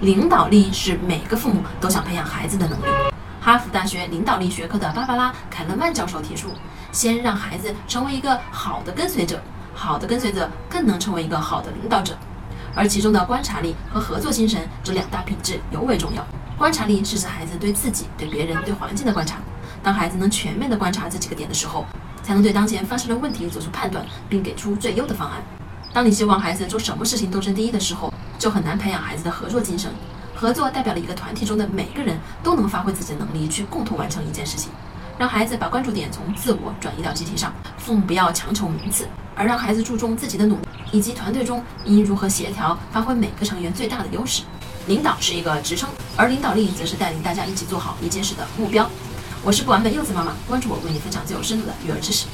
领导力是每个父母都想培养孩子的能力。哈佛大学领导力学科的芭芭拉·凯勒曼教授提出，先让孩子成为一个好的跟随者，好的跟随者更能成为一个好的领导者。而其中的观察力和合作精神这两大品质尤为重要。观察力是指孩子对自己、对别人、对环境的观察。当孩子能全面地观察这几个点的时候，才能对当前发生的问题做出判断，并给出最优的方案。当你希望孩子做什么事情都争第一的时候，就很难培养孩子的合作精神。合作代表了一个团体中的每个人都能发挥自己的能力去共同完成一件事情。让孩子把关注点从自我转移到集体上，父母不要强求名次，而让孩子注重自己的努力以及团队中应如何协调，发挥每个成员最大的优势。领导是一个职称，而领导力则是带领大家一起做好一件事的目标。我是不完美柚子妈妈，关注我，为你分享最有深度的育儿知识。